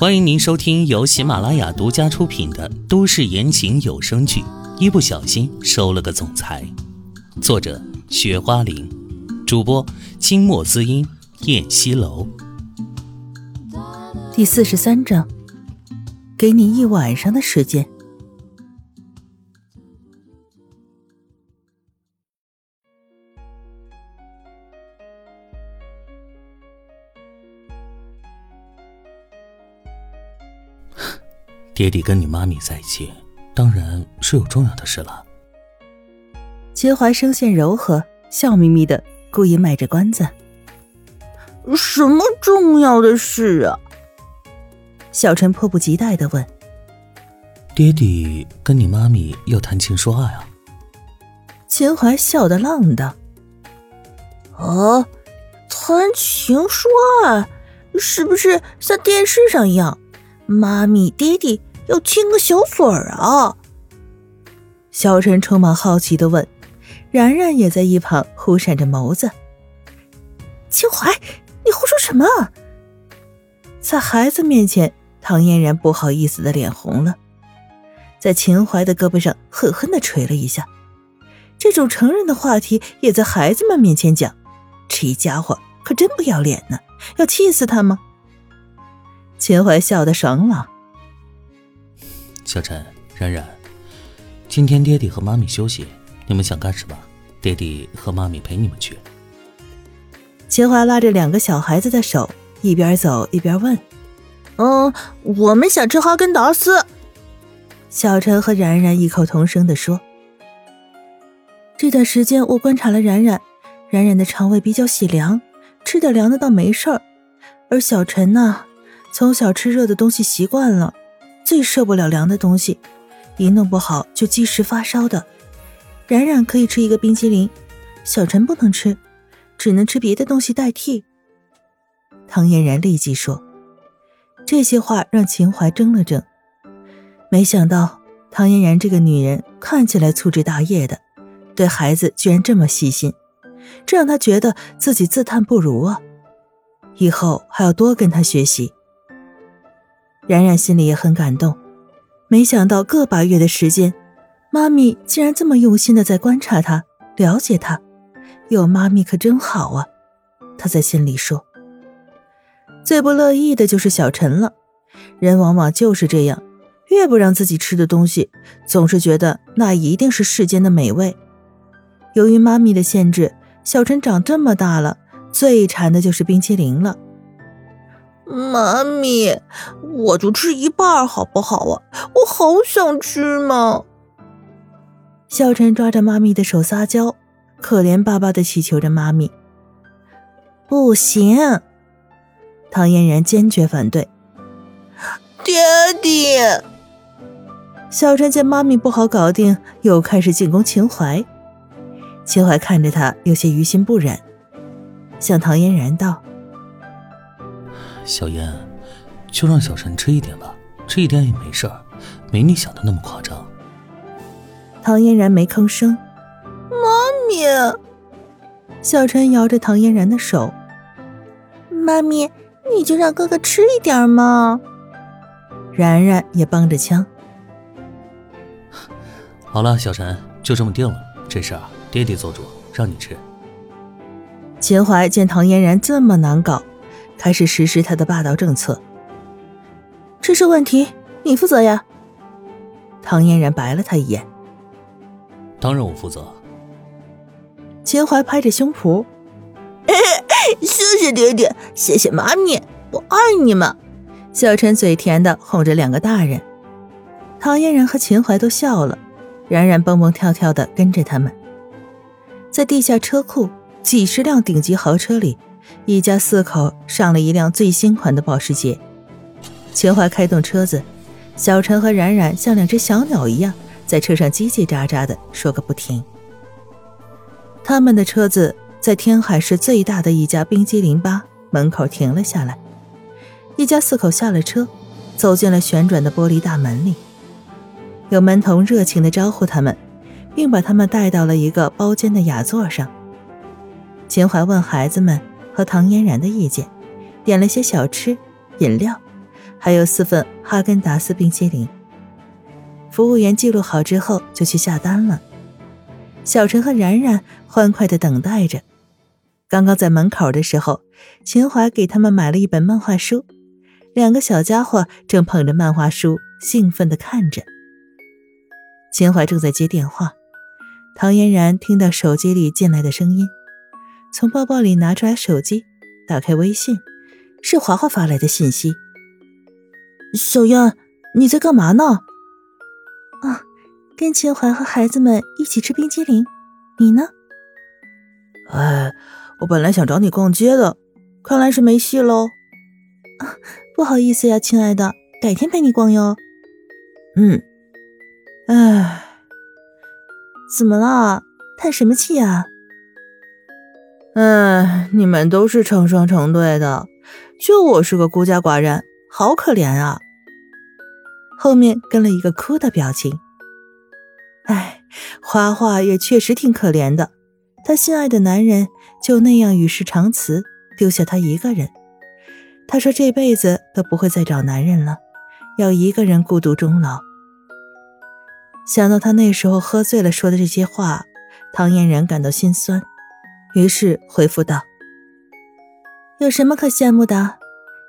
欢迎您收听由喜马拉雅独家出品的都市言情有声剧《一不小心收了个总裁》，作者：雪花玲，主播：清墨滋音、燕西楼。第四十三章，给你一晚上的时间。爹地跟你妈咪在一起，当然是有重要的事了。秦淮声线柔和，笑眯眯的，故意卖着关子。什么重要的事啊？小陈迫不及待的问。爹地跟你妈咪要谈情说爱啊？秦淮笑得浪荡。啊，谈情说爱，是不是像电视上一样，妈咪爹地？要亲个小嘴儿啊！小陈充满好奇的问，然然也在一旁忽闪着眸子。秦淮，你胡说什么？在孩子面前，唐嫣然不好意思的脸红了，在秦淮的胳膊上狠狠的捶了一下。这种成人的话题也在孩子们面前讲，这一家伙可真不要脸呢！要气死他吗？秦淮笑得爽朗。小陈、冉冉，今天爹地和妈咪休息，你们想干什么？爹地和妈咪陪你们去。秦淮拉着两个小孩子的手，一边走一边问：“嗯，我们想吃哈根达斯。”小陈和冉冉异口同声的说：“这段时间我观察了冉冉，冉冉的肠胃比较喜凉，吃点凉的倒没事儿。而小陈呢，从小吃热的东西习惯了。”最受不了凉的东西，一弄不好就积食发烧的。冉冉可以吃一个冰淇淋，小陈不能吃，只能吃别的东西代替。唐嫣然立即说：“这些话让秦淮怔了怔，没想到唐嫣然这个女人看起来粗枝大叶的，对孩子居然这么细心，这让他觉得自己自叹不如啊！以后还要多跟她学习。”冉冉心里也很感动，没想到个把月的时间，妈咪竟然这么用心的在观察她、了解她，有妈咪可真好啊！她在心里说。最不乐意的就是小陈了，人往往就是这样，越不让自己吃的东西，总是觉得那一定是世间的美味。由于妈咪的限制，小陈长这么大了，最馋的就是冰淇淋了。妈咪，我就吃一半好不好啊？我好想吃嘛！小陈抓着妈咪的手撒娇，可怜巴巴的祈求着妈咪。不行，唐嫣然坚决反对。爹地，小陈见妈咪不好搞定，又开始进攻秦淮。秦淮看着他，有些于心不忍，向唐嫣然道。小燕，就让小陈吃一点吧，吃一点也没事儿，没你想的那么夸张。唐嫣然没吭声。妈咪，小陈摇着唐嫣然的手。妈咪，你就让哥哥吃一点嘛。然然也帮着腔。好了，小陈，就这么定了，这事儿爹爹做主，让你吃。秦淮见唐嫣然这么难搞。开始实施他的霸道政策。这是问题你负责呀。唐嫣然白了他一眼。当然我负责。秦淮拍着胸脯，谢谢爹爹，谢谢妈咪，我爱你们。小陈嘴甜的哄着两个大人。唐嫣然和秦淮都笑了，冉冉蹦蹦跳跳的跟着他们。在地下车库，几十辆顶级豪车里。一家四口上了一辆最新款的保时捷，秦淮开动车子，小陈和冉冉像两只小鸟一样在车上叽叽喳喳的说个不停。他们的车子在天海市最大的一家冰激凌吧门口停了下来，一家四口下了车，走进了旋转的玻璃大门里，有门童热情地招呼他们，并把他们带到了一个包间的雅座上。秦淮问孩子们。和唐嫣然的意见，点了些小吃、饮料，还有四份哈根达斯冰淇淋。服务员记录好之后就去下单了。小陈和冉冉欢快的等待着。刚刚在门口的时候，秦淮给他们买了一本漫画书，两个小家伙正捧着漫画书兴奋的看着。秦淮正在接电话，唐嫣然听到手机里进来的声音，从包包里拿出来手机，打开微信，是华华发来的信息：“小燕，你在干嘛呢？”“啊，跟秦淮和孩子们一起吃冰激凌，你呢？”“哎。”我本来想找你逛街的，看来是没戏喽。啊，不好意思呀，亲爱的，改天陪你逛哟。嗯，哎，怎么了？叹什么气呀？唉，你们都是成双成对的，就我是个孤家寡人，好可怜啊。后面跟了一个哭的表情。唉，花花也确实挺可怜的，她心爱的男人。就那样与世长辞，丢下他一个人。他说这辈子都不会再找男人了，要一个人孤独终老。想到他那时候喝醉了说的这些话，唐嫣然感到心酸，于是回复道：“有什么可羡慕的？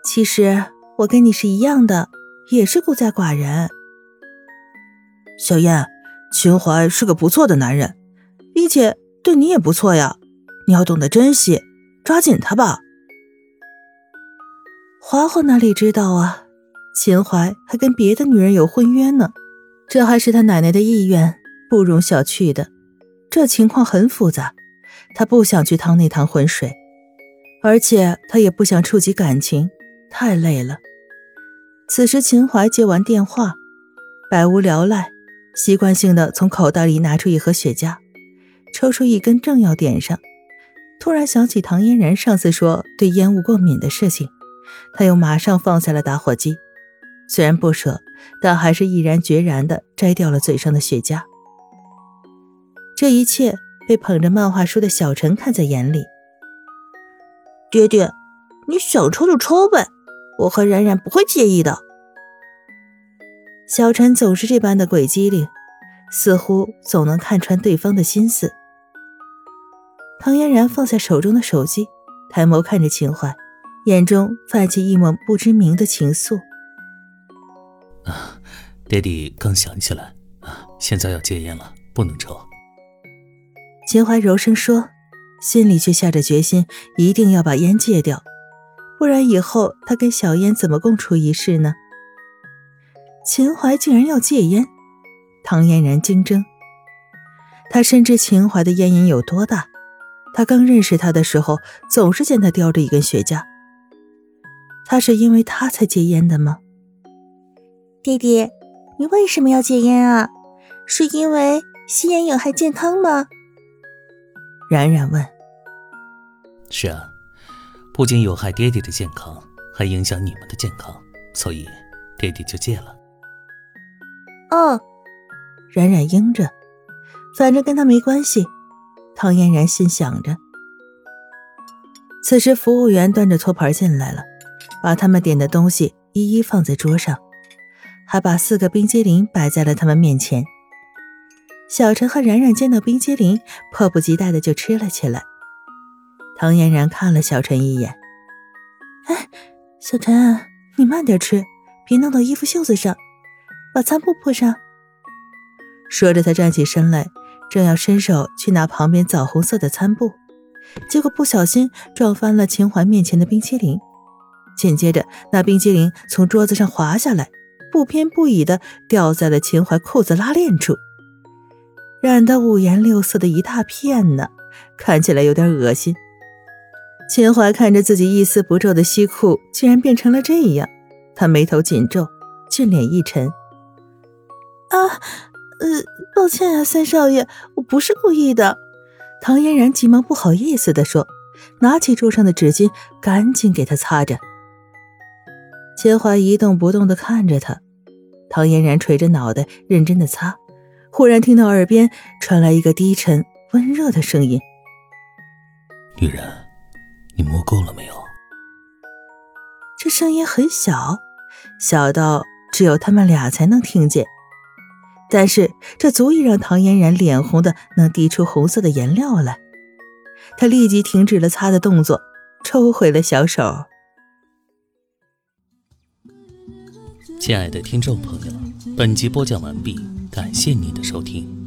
其实我跟你是一样的，也是孤家寡人。”小燕，秦淮是个不错的男人，并且对你也不错呀。你要懂得珍惜，抓紧他吧。华华哪里知道啊？秦淮还跟别的女人有婚约呢，这还是他奶奶的意愿，不容小觑的。这情况很复杂，他不想去趟那趟浑水，而且他也不想触及感情，太累了。此时，秦淮接完电话，百无聊赖，习惯性的从口袋里拿出一盒雪茄，抽出一根，正要点上。突然想起唐嫣然上次说对烟雾过敏的事情，他又马上放下了打火机，虽然不舍，但还是毅然决然地摘掉了嘴上的雪茄。这一切被捧着漫画书的小陈看在眼里。爹爹，你想抽就抽呗，我和冉冉不会介意的。小陈总是这般的鬼机灵，似乎总能看穿对方的心思。唐嫣然放下手中的手机，抬眸看着秦淮，眼中泛起一抹不知名的情愫。啊，爹地刚想起来，啊，现在要戒烟了，不能抽。秦淮柔声说，心里却下着决心，一定要把烟戒掉，不然以后他跟小烟怎么共处一室呢？秦淮竟然要戒烟，唐嫣然惊怔。他深知秦淮的烟瘾有多大。他刚认识他的时候，总是见他叼着一根雪茄。他是因为他才戒烟的吗？弟弟，你为什么要戒烟啊？是因为吸烟有害健康吗？冉冉问。是啊，不仅有害爹爹的健康，还影响你们的健康，所以爹爹就戒了。哦，冉冉应着，反正跟他没关系。唐嫣然心想着。此时，服务员端着托盘进来了，把他们点的东西一一放在桌上，还把四个冰激凌摆在了他们面前。小陈和冉冉见到冰激凌，迫不及待的就吃了起来。唐嫣然看了小陈一眼：“哎，小陈，你慢点吃，别弄到衣服袖子上，把餐布铺上。”说着，他站起身来。正要伸手去拿旁边枣红色的餐布，结果不小心撞翻了秦淮面前的冰淇淋。紧接着，那冰淇淋从桌子上滑下来，不偏不倚的掉在了秦淮裤子拉链处，染得五颜六色的一大片呢，看起来有点恶心。秦淮看着自己一丝不皱的西裤，竟然变成了这样，他眉头紧皱，俊脸一沉，啊！呃，抱歉啊，三少爷，我不是故意的。唐嫣然急忙不好意思地说，拿起桌上的纸巾，赶紧给他擦着。秦淮一动不动地看着他，唐嫣然垂着脑袋，认真的擦。忽然听到耳边传来一个低沉温热的声音：“女人，你摸够了没有？”这声音很小，小到只有他们俩才能听见。但是这足以让唐嫣然脸红的能滴出红色的颜料来。他立即停止了擦的动作，抽回了小手。亲爱的听众朋友，本集播讲完毕，感谢您的收听。